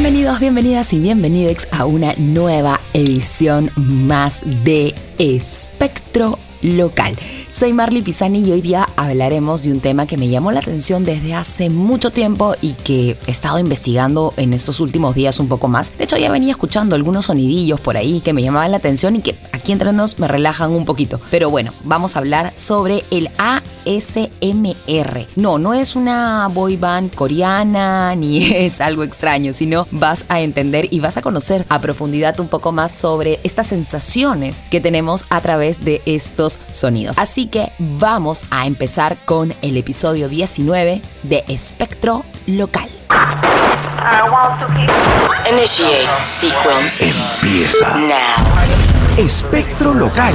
Bienvenidos, bienvenidas y bienvenidos a una nueva edición más de Espectro Local. Soy Marley Pisani y hoy día hablaremos de un tema que me llamó la atención desde hace mucho tiempo y que he estado investigando en estos últimos días un poco más. De hecho, ya venía escuchando algunos sonidillos por ahí que me llamaban la atención y que aquí entre nos me relajan un poquito. Pero bueno, vamos a hablar sobre el ASMR. No, no es una boy band coreana ni es algo extraño, sino vas a entender y vas a conocer a profundidad un poco más sobre estas sensaciones que tenemos a través de estos sonidos. Así que vamos a empezar con el episodio 19 de Espectro Local. Initiate sequence Empieza now. Espectro Local.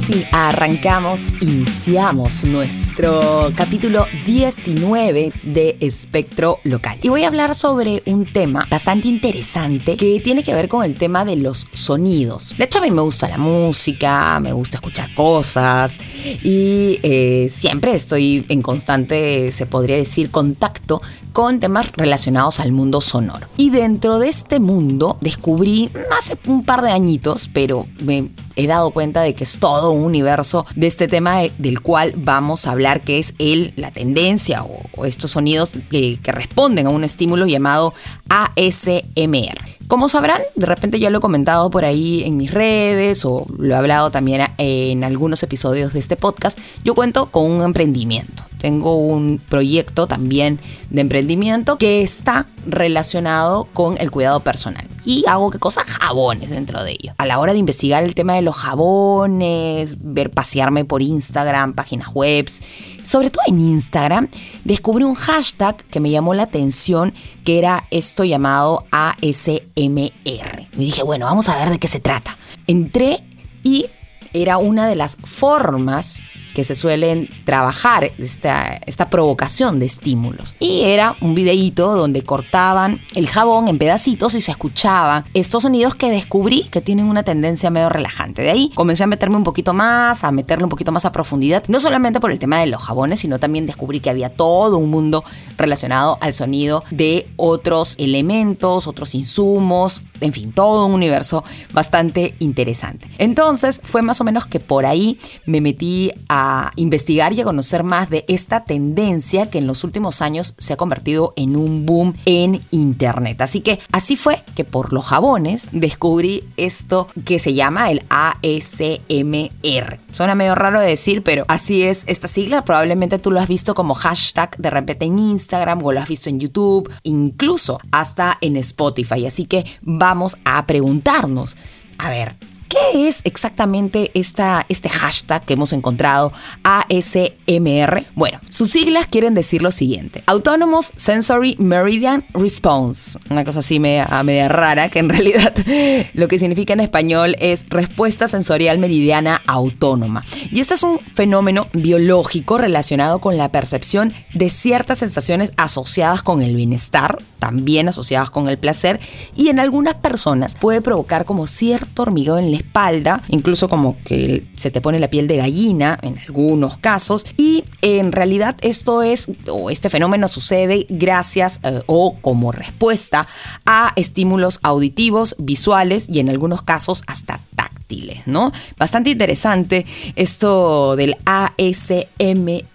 Ahora sí, arrancamos, iniciamos nuestro capítulo 19 de Espectro Local. Y voy a hablar sobre un tema bastante interesante que tiene que ver con el tema de los sonidos. De hecho, a mí me gusta la música, me gusta escuchar cosas y eh, siempre estoy en constante, se podría decir, contacto con temas relacionados al mundo sonoro. Y dentro de este mundo descubrí hace un par de añitos, pero me he dado cuenta de que es todo un universo de este tema de- del cual vamos a hablar, que es el, la tendencia o, estos sonidos que, que responden a un estímulo llamado ASMR. Como sabrán, de repente ya lo he comentado por ahí en mis redes o lo he hablado también en algunos episodios de este podcast, yo cuento con un emprendimiento. Tengo un proyecto también de emprendimiento que está relacionado con el cuidado personal. Y hago qué cosa? Jabones dentro de ello. A la hora de investigar el tema de los jabones, ver pasearme por Instagram, páginas webs, sobre todo en Instagram, descubrí un hashtag que me llamó la atención, que era esto llamado ASMR. Y dije, bueno, vamos a ver de qué se trata. Entré y era una de las formas que se suelen trabajar esta, esta provocación de estímulos. Y era un videíto donde cortaban el jabón en pedacitos y se escuchaban estos sonidos que descubrí que tienen una tendencia medio relajante. De ahí comencé a meterme un poquito más, a meterle un poquito más a profundidad, no solamente por el tema de los jabones, sino también descubrí que había todo un mundo relacionado al sonido de otros elementos, otros insumos, en fin, todo un universo bastante interesante. Entonces fue más o menos que por ahí me metí a investigar y a conocer más de esta tendencia que en los últimos años se ha convertido en un boom en Internet. Así que así fue que por los jabones descubrí esto que se llama el ASMR. Suena medio raro de decir, pero así es esta sigla. Probablemente tú lo has visto como hashtag de repente en Instagram o lo has visto en YouTube, incluso hasta en Spotify. Así que vamos a preguntarnos, a ver, ¿Qué es exactamente esta, este hashtag que hemos encontrado, ASMR? Bueno, sus siglas quieren decir lo siguiente: Autonomous Sensory Meridian Response. Una cosa así media, media rara, que en realidad lo que significa en español es respuesta sensorial meridiana autónoma. Y este es un fenómeno biológico relacionado con la percepción de ciertas sensaciones asociadas con el bienestar, también asociadas con el placer, y en algunas personas puede provocar como cierto hormigueo en la espalda, incluso como que se te pone la piel de gallina en algunos casos, y en realidad esto es, o este fenómeno sucede gracias eh, o como respuesta a estímulos auditivos, visuales y en algunos casos hasta táctiles, ¿no? Bastante interesante esto del ASMR.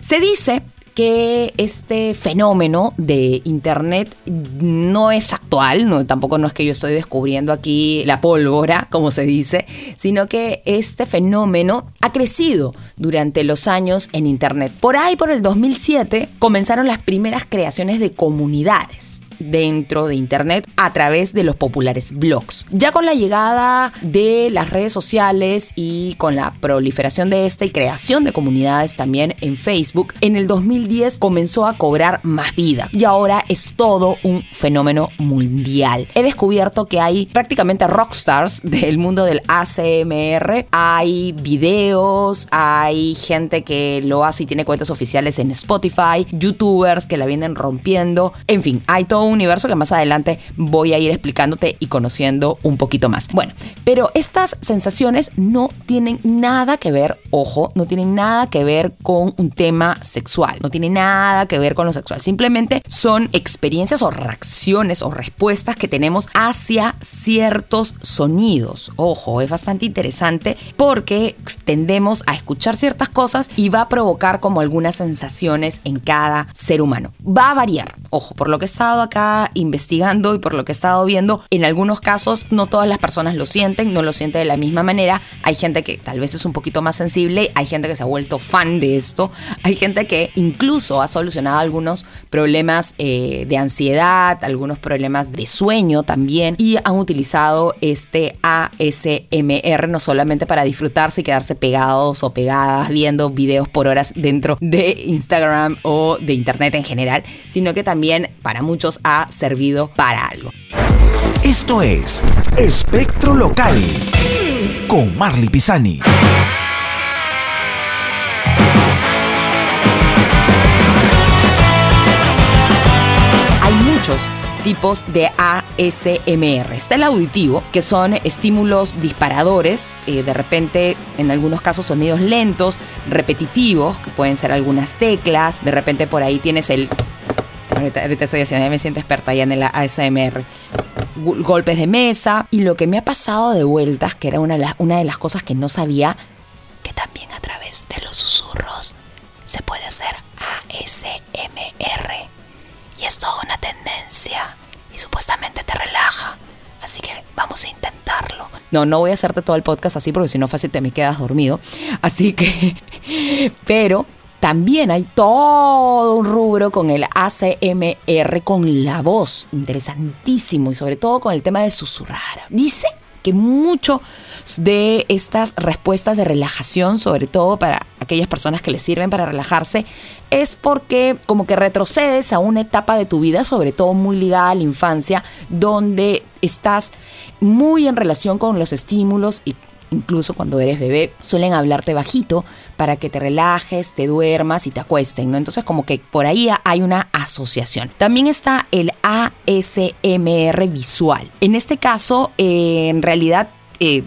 Se dice que este fenómeno de internet no es actual, no, tampoco no es que yo estoy descubriendo aquí la pólvora, como se dice, sino que este fenómeno ha crecido durante los años en internet. Por ahí, por el 2007, comenzaron las primeras creaciones de comunidades dentro de Internet a través de los populares blogs. Ya con la llegada de las redes sociales y con la proliferación de esta y creación de comunidades también en Facebook, en el 2010 comenzó a cobrar más vida y ahora es todo un fenómeno mundial. He descubierto que hay prácticamente rockstars del mundo del ACMR, hay videos, hay gente que lo hace y tiene cuentas oficiales en Spotify, youtubers que la vienen rompiendo, en fin, hay todo universo que más adelante voy a ir explicándote y conociendo un poquito más. Bueno, pero estas sensaciones no tienen nada que ver, ojo, no tienen nada que ver con un tema sexual, no tienen nada que ver con lo sexual, simplemente son experiencias o reacciones o respuestas que tenemos hacia ciertos sonidos. Ojo, es bastante interesante porque tendemos a escuchar ciertas cosas y va a provocar como algunas sensaciones en cada ser humano. Va a variar, ojo, por lo que he estado acá investigando y por lo que he estado viendo, en algunos casos no todas las personas lo sienten, no lo sienten de la misma manera. Hay gente que tal vez es un poquito más sensible, hay gente que se ha vuelto fan de esto, hay gente que incluso ha solucionado algunos problemas eh, de ansiedad, algunos problemas de sueño también y han utilizado este ASMR no solamente para disfrutarse y quedarse pegados o pegadas viendo videos por horas dentro de Instagram o de internet en general, sino que también para muchos ha servido para algo. Esto es Espectro Local con Marley Pisani. Hay muchos tipos de ASMR. Está el auditivo, que son estímulos disparadores, eh, de repente en algunos casos sonidos lentos, repetitivos, que pueden ser algunas teclas, de repente por ahí tienes el... Ahorita, estoy haciendo, ya me siento experta ya en el ASMR. Golpes de mesa. Y lo que me ha pasado de vueltas, que era una de, las, una de las cosas que no sabía, que también a través de los susurros se puede hacer ASMR. Y es toda una tendencia. Y supuestamente te relaja. Así que vamos a intentarlo. No, no voy a hacerte todo el podcast así porque si no fácil te me quedas dormido. Así que... Pero también hay todo un rubro con el ACMR, con la voz. Interesantísimo. Y sobre todo con el tema de susurrar. Dicen que mucho de estas respuestas de relajación, sobre todo para aquellas personas que les sirven para relajarse, es porque como que retrocedes a una etapa de tu vida, sobre todo muy ligada a la infancia, donde estás muy en relación con los estímulos y incluso cuando eres bebé, suelen hablarte bajito para que te relajes, te duermas y te acuesten, ¿no? Entonces como que por ahí hay una asociación. También está el ASMR visual. En este caso, eh, en realidad... eh,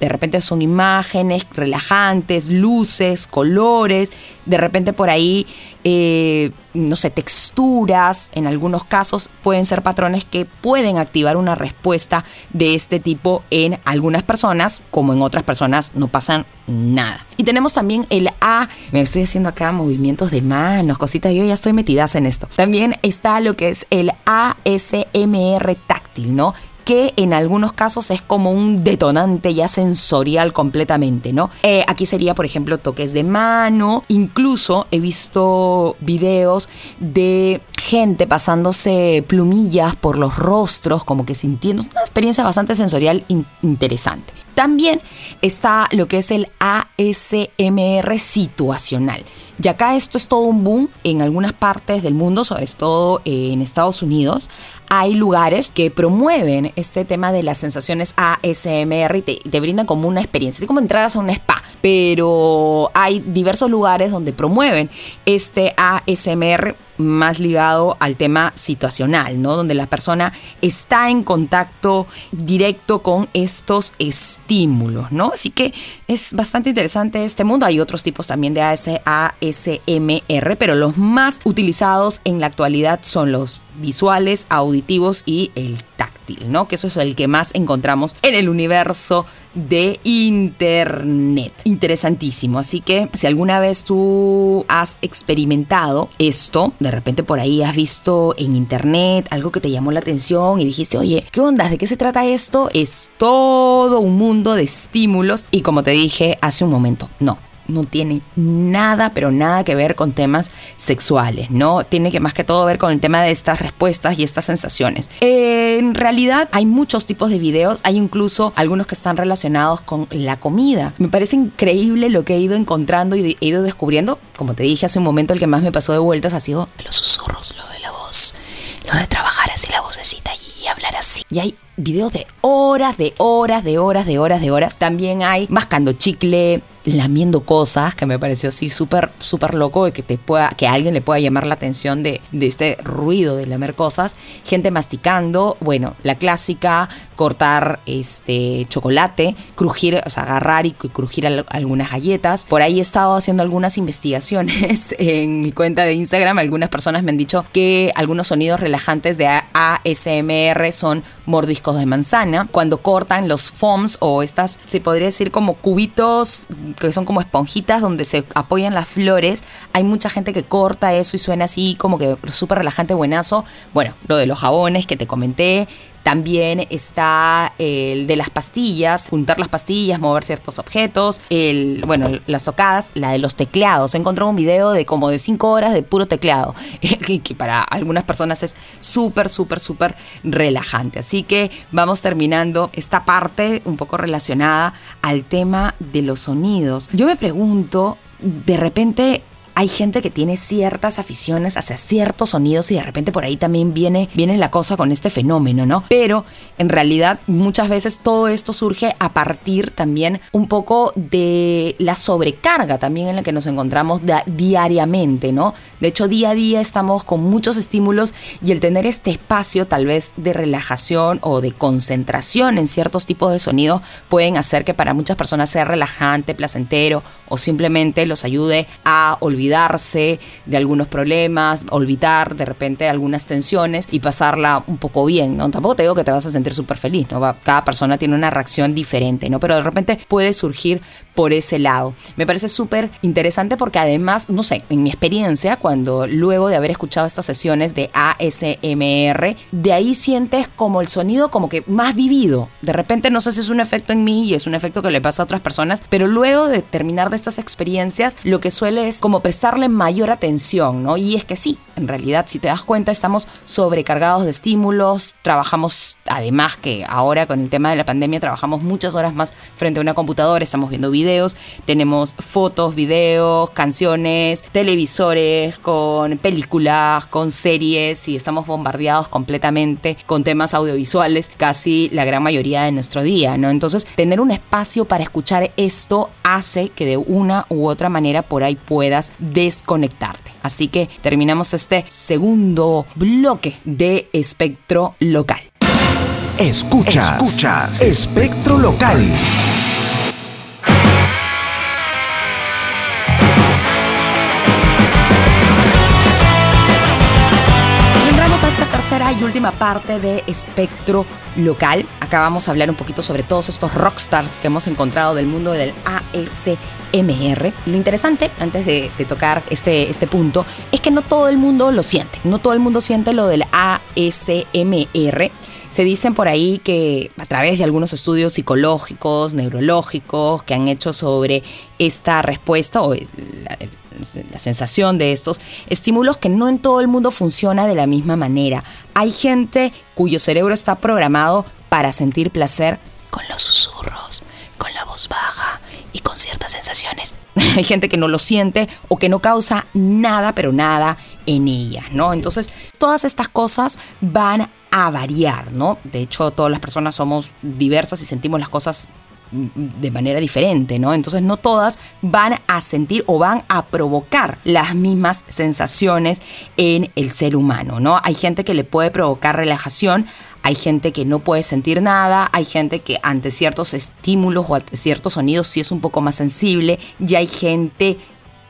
de repente son imágenes relajantes, luces, colores, de repente por ahí, eh, no sé, texturas, en algunos casos pueden ser patrones que pueden activar una respuesta de este tipo en algunas personas, como en otras personas no pasan nada. Y tenemos también el A, me estoy haciendo acá movimientos de manos, cositas, yo ya estoy metidas en esto. También está lo que es el ASMR táctil, ¿no? Que en algunos casos es como un detonante ya sensorial completamente, ¿no? Eh, aquí sería, por ejemplo, toques de mano, incluso he visto videos de gente pasándose plumillas por los rostros, como que sintiendo una experiencia bastante sensorial in interesante. También está lo que es el ASMR situacional. Y acá esto es todo un boom en algunas partes del mundo, sobre todo en Estados Unidos. Hay lugares que promueven este tema de las sensaciones ASMR y te, brindan como una experiencia, así como entraras a un spa. Pero hay diversos lugares donde promueven este ASMR más ligado al tema situacional, ¿no? Donde la persona está en contacto directo con estos estímulos, ¿no? Así que es bastante interesante este mundo. Hay otros tipos también de AS ASMR, pero los más utilizados en la actualidad son los visuales, auditivos y el ¿no? Que eso es el que más encontramos en el universo de internet. Interesantísimo. Así que si alguna vez tú has experimentado esto, de repente por ahí has visto en internet algo que te llamó la atención y dijiste, oye, ¿qué onda? ¿De qué se trata esto? Es todo un mundo de estímulos y como te dije hace un momento, no no tiene nada, pero nada que ver con temas sexuales, ¿no? Tiene que más que todo ver con el tema de estas respuestas y estas sensaciones. en realidad hay muchos tipos de videos, hay incluso algunos que están relacionados con la comida. Me parece increíble lo que he ido encontrando y he ido descubriendo. Como te dije hace un momento, el que más me pasó de vueltas ha sido los susurros, lo de la voz, lo de trabajar así la vocecita y hablar así. Y hay videos de horas, de horas, de horas, de horas, de horas. También hay mascando chicle, lamiendo cosas, que me pareció así súper, súper loco de que te pueda, que alguien le pueda llamar la atención de, de este ruido de lamer cosas. Gente masticando, bueno, la clásica, cortar este chocolate, crujir, o sea, agarrar y crujir algunas galletas. Por ahí he estado haciendo algunas investigaciones en mi cuenta de Instagram. Algunas personas me han dicho que algunos sonidos relajantes de ASMR son mordiscos de manzana. Cuando cortan los foams o estas, se podría decir como cubitos que son como esponjitas donde se apoyan las flores. Hay mucha gente que corta eso y suena así como que súper relajante, buenazo. Bueno, lo de los jabones que te comenté. También está el de las pastillas, juntar las pastillas, mover ciertos objetos, el, bueno, las tocadas, la de los teclados. He encontrado un video de como de 5 horas de puro teclado, que para algunas personas es súper, súper, súper relajante. Así que vamos terminando esta parte un poco relacionada al tema de los sonidos. Yo me pregunto, de repente hay gente que tiene ciertas aficiones hacia ciertos sonidos y de repente por ahí también viene, viene la cosa con este fenómeno, ¿no? Pero en realidad muchas veces todo esto surge a partir también un poco de la sobrecarga también en la que nos encontramos diariamente, ¿no? De hecho, día a día estamos con muchos estímulos y el tener este espacio tal vez de relajación o de concentración en ciertos tipos de sonidos pueden hacer que para muchas personas sea relajante, placentero o simplemente los ayude a olvidar olvidarse de algunos problemas, olvidar de repente algunas tensiones y pasarla un poco bien, ¿no? Tampoco te digo que te vas a sentir súper feliz, ¿no? Cada persona tiene una reacción diferente, ¿no? Pero de repente puede surgir por ese lado. Me parece súper interesante porque además, no sé, en mi experiencia, cuando luego de haber escuchado estas sesiones de ASMR, de ahí sientes como el sonido como que más vivido. De repente no sé si es un efecto en mí y es un efecto que le pasa a otras personas, pero luego de terminar de estas experiencias, lo que suele es como prestarle mayor atención, ¿no? Y es que sí, en realidad, si te das cuenta, estamos sobrecargados de estímulos, trabajamos, además que ahora con el tema de la pandemia, trabajamos muchas horas más frente a una computadora, estamos viendo videos, tenemos fotos, videos, canciones, televisores, con películas, con series y estamos bombardeados completamente con temas audiovisuales casi la gran mayoría de nuestro día, ¿no? Entonces, tener un espacio para escuchar esto hace que de una u otra manera por ahí puedas desconectarte. Así que terminamos este segundo bloque de espectro local. Escuchas, Escuchas. espectro local. tercera y última parte de Espectro Local. Acá vamos a hablar un poquito sobre todos estos rockstars que hemos encontrado del mundo del ASMR. Lo interesante, antes de, tocar este, este punto, es que no todo el mundo lo siente. No todo el mundo siente lo del ASMR. Se dicen por ahí que a través de algunos estudios psicológicos, neurológicos que han hecho sobre esta respuesta o la sensación de estos estímulos que no en todo el mundo funciona de la misma manera. Hay gente cuyo cerebro está programado para sentir placer con los susurros, con la voz baja y con ciertas sensaciones. Hay gente que no lo siente o que no causa nada, pero nada en ella, ¿no? Entonces, todas estas cosas van a variar, ¿no? De hecho, todas las personas somos diversas y sentimos las cosas de manera diferente, ¿no? Entonces no todas van a sentir o van a provocar las mismas sensaciones en el ser humano, ¿no? Hay gente que le puede provocar relajación, hay gente que no puede sentir nada, hay gente que ante ciertos estímulos o ante ciertos sonidos sí es un poco más sensible y hay gente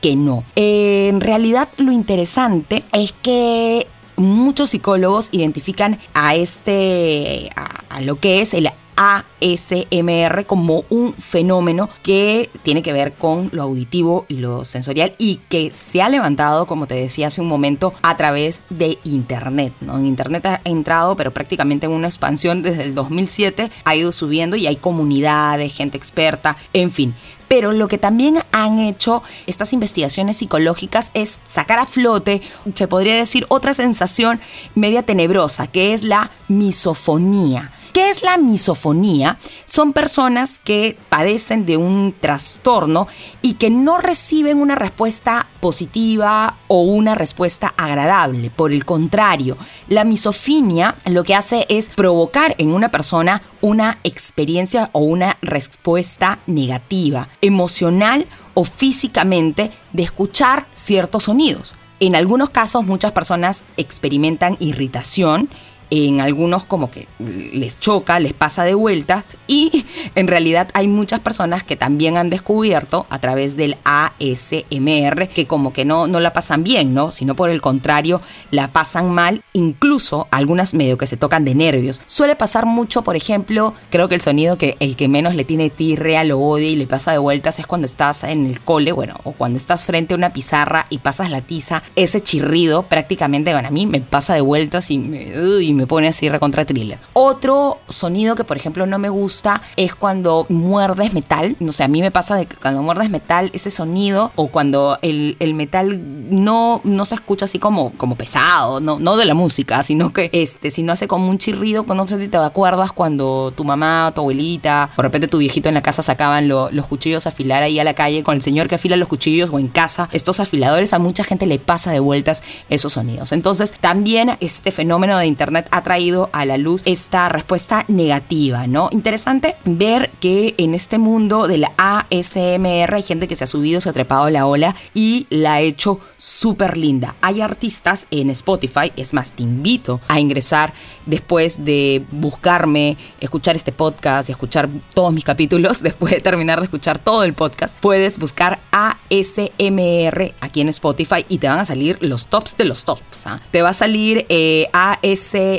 que no. en realidad lo interesante es que muchos psicólogos identifican a este, a lo que es el ASMR como un fenómeno que tiene que ver con lo auditivo y lo sensorial y que se ha levantado, como te decía hace un momento, a través de Internet. ¿no? En Internet ha entrado, pero prácticamente en una expansión desde el 2007, ha ido subiendo y hay comunidades, gente experta, en fin. Pero lo que también han hecho estas investigaciones psicológicas es sacar a flote, se podría decir, otra sensación media tenebrosa, que es la misofonía. ¿Qué es la misofonía? Son personas que padecen de un trastorno y que no reciben una respuesta positiva o una respuesta agradable. Por el contrario, la misofinia lo que hace es provocar en una persona una experiencia o una respuesta negativa, emocional o físicamente de escuchar ciertos sonidos. En algunos casos muchas personas experimentan irritación en algunos como que les choca, les pasa de vueltas y en realidad hay muchas personas que también han descubierto a través del ASMR que como que no, no la pasan bien, ¿no? Sino por el contrario, la pasan mal, incluso algunas medio que se tocan de nervios. Suele pasar mucho, por ejemplo, creo que el sonido que el que menos le tiene tirrea, lo odia y le pasa de vueltas es cuando estás en el cole, bueno, o cuando estás frente a una pizarra y pasas la tiza, ese chirrido prácticamente, bueno, a mí me pasa de vueltas y me, me pone así recontra thriller. Otro sonido que, por ejemplo, no me gusta es cuando muerdes metal. No sé, a mí me pasa de que cuando muerdes metal, ese sonido, o cuando el, el metal no, no se escucha así como, como pesado, no, no de la música, sino que este, si no hace como un chirrido, no sé si te acuerdas cuando tu mamá, tu abuelita, de repente tu viejito en la casa sacaban los cuchillos a afilar ahí a la calle con el señor que afila los cuchillos o en casa. Estos afiladores a mucha gente le pasa de vueltas esos sonidos. Entonces, también este fenómeno de internet ha traído a la luz esta respuesta negativa, ¿no? Interesante ver que en este mundo de la ASMR hay gente que se ha subido, se ha trepado a la ola y la ha hecho súper linda. Hay artistas en Spotify, es más, te invito a ingresar después de buscarme, escuchar este podcast y escuchar todos mis capítulos, después de terminar de escuchar todo el podcast, puedes buscar ASMR aquí en Spotify y te van a salir los tops de los tops. ¿ah? Te va a salir eh, ASMR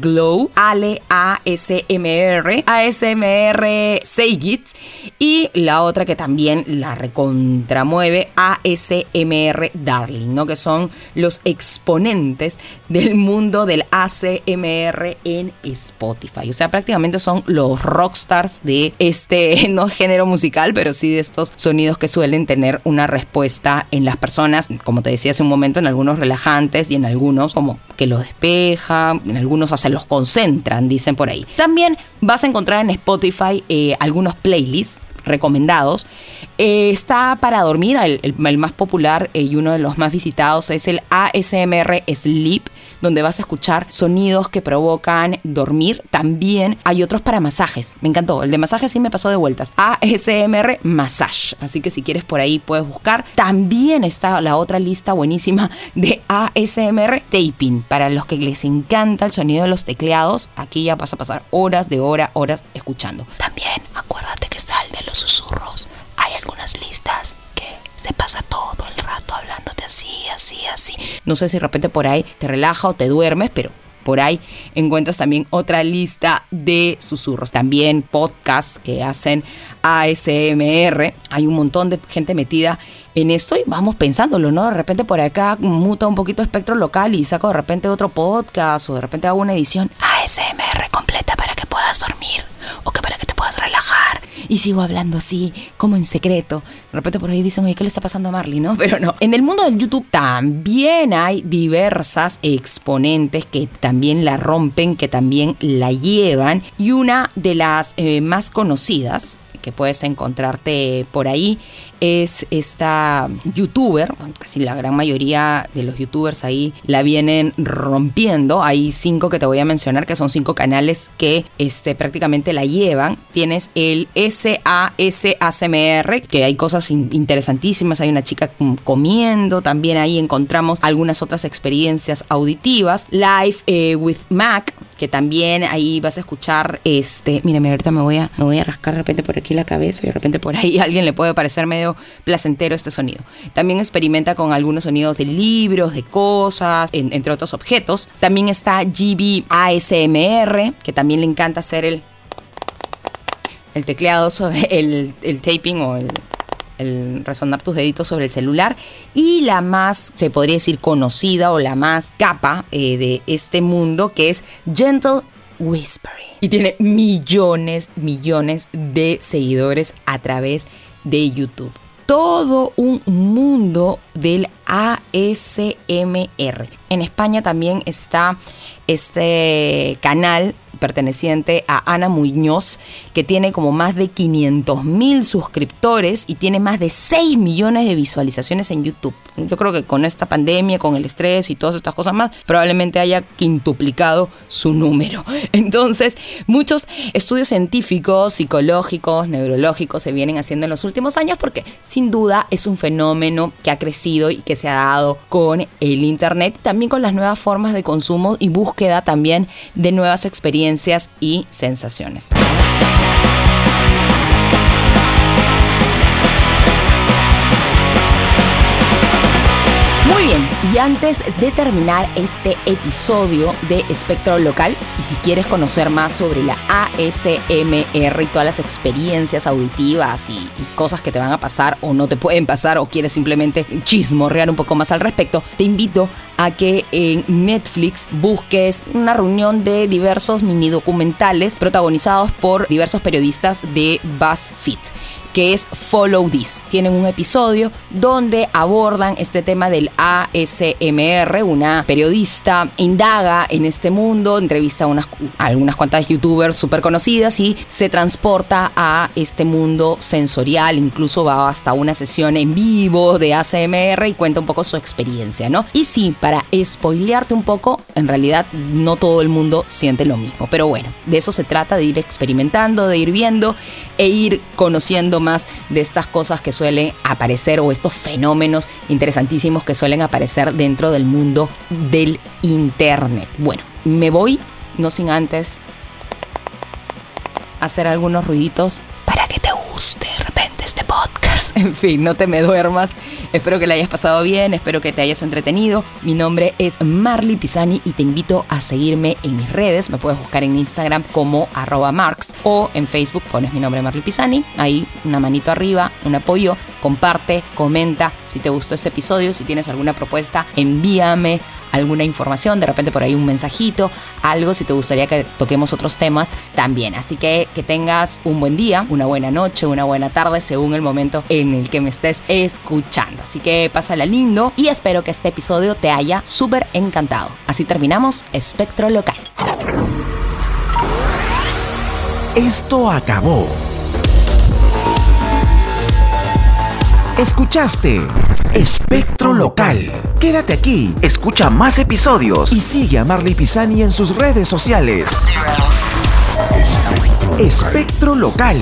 Glow, Ale ASMR, ASMR Seigit y la otra que también la recontramueve, ASMR Darling, ¿no? Que son los exponentes del mundo del ASMR en Spotify. O sea, prácticamente son los rockstars de este, no género musical, pero sí de estos sonidos que suelen tener una respuesta en las personas, como te decía hace un momento, en algunos relajantes y en algunos como que los despeja, en algunos se los concentran, dicen por ahí. También vas a encontrar en Spotify eh, algunos playlists recomendados. Eh, está para dormir, el, más popular eh, y uno de los más visitados es el ASMR Sleep, donde vas a escuchar sonidos que provocan dormir. También hay otros para masajes, me encantó, el de masaje sí me pasó de vueltas. ASMR Massage, así que si quieres por ahí puedes buscar. También está la otra lista buenísima de ASMR Taping, para los que les encanta el sonido de los tecleados, aquí ya vas a pasar horas de hora, horas escuchando. También acuérdate que está el de los susurros. Hay algunas listas que se pasa todo el rato hablándote así, así, así. No sé si de repente por ahí te relaja o te duermes, pero por ahí encuentras también otra lista de susurros. También podcasts que hacen ASMR. Hay un montón de gente metida en esto y vamos pensándolo, ¿no? De repente por acá muta un poquito espectro local y saco de repente otro podcast o de repente hago una edición ASMR completa para que puedas dormir o que para que te puedas relajar. Y sigo hablando así, como en secreto. De repente por ahí dicen, oye, ¿qué le está pasando a Marley, no? Pero no. En el mundo del YouTube también hay diversas exponentes que también la rompen, que también la llevan. Y una de las eh, más conocidas que puedes encontrarte por ahí es esta youtuber, casi la gran mayoría de los youtubers ahí la vienen rompiendo. Hay cinco que te voy a mencionar que son cinco canales que este, prácticamente la llevan. Tienes el SASACMR, que hay cosas interesantísimas. Hay una chica comiendo, también ahí encontramos algunas otras experiencias auditivas. Live eh, with Mac, que también ahí vas a escuchar este, mira, ahorita me voy a me voy a rascar de repente por aquí la cabeza y de repente por ahí alguien le puede parecer medio placentero este sonido. También experimenta con algunos sonidos de libros, de cosas, entre otros objetos. También está GB ASMR, que también le encanta hacer el el tecleado sobre el, el taping o el, resonar tus deditos sobre el celular. Y la más, se podría decir, conocida o la más capa eh, de este mundo, que es Gentle Whispering. Y tiene millones, millones de seguidores a través de YouTube. Todo un mundo del ASMR. En España también está este canal perteneciente a Ana Muñoz, que tiene como más de 500 mil suscriptores y tiene más de 6 millones de visualizaciones en YouTube. Yo creo que con esta pandemia, con el estrés y todas estas cosas más, probablemente haya quintuplicado su número. Entonces, muchos estudios científicos, psicológicos, neurológicos se vienen haciendo en los últimos años porque sin duda es un fenómeno que ha crecido y que se ha dado con el Internet, también con las nuevas formas de consumo y búsqueda también de nuevas experiencias y sensaciones. Muy bien, y antes de terminar este episodio de Espectro Local, y si quieres conocer más sobre la ASMR y todas las experiencias auditivas y, cosas que te van a pasar o no te pueden pasar o quieres simplemente chismorrear un poco más al respecto, te invito a que en Netflix busques una reunión de diversos mini documentales protagonizados por diversos periodistas de BuzzFeed que es Follow This. Tienen un episodio donde abordan este tema del ASMR. Una periodista indaga en este mundo, entrevista a, unas, algunas cuantas youtubers súper conocidas y se transporta a este mundo sensorial. Incluso va hasta una sesión en vivo de ASMR y cuenta un poco su experiencia, ¿no? Y sí, para spoilearte un poco, en realidad no todo el mundo siente lo mismo. Pero bueno, de eso se trata, de ir experimentando, de ir viendo e ir conociendo de estas cosas que suelen aparecer o estos fenómenos interesantísimos que suelen aparecer dentro del mundo del Internet. Bueno, me voy, no sin antes hacer algunos ruiditos En fin, no te me duermas. Espero que la hayas pasado bien, espero que te hayas entretenido. Mi nombre es Marley Pisani y te invito a seguirme en mis redes. Me puedes buscar en Instagram como arroba marks o en Facebook pones mi nombre Marley Pisani. Ahí una manito arriba, un apoyo. Comparte, comenta si te gustó este episodio, si tienes alguna propuesta, envíame alguna información, de repente por ahí un mensajito, algo si te gustaría que toquemos otros temas también. Así que que tengas un buen día, una buena noche, una buena tarde, según el momento en el que me estés escuchando. Así que pásala lindo y espero que este episodio te haya súper encantado. Así terminamos Espectro Local. Esto acabó. Escuchaste Espectro Local. Quédate aquí, escucha más episodios y sigue a Marley Pisani en sus redes sociales. Espectro Local.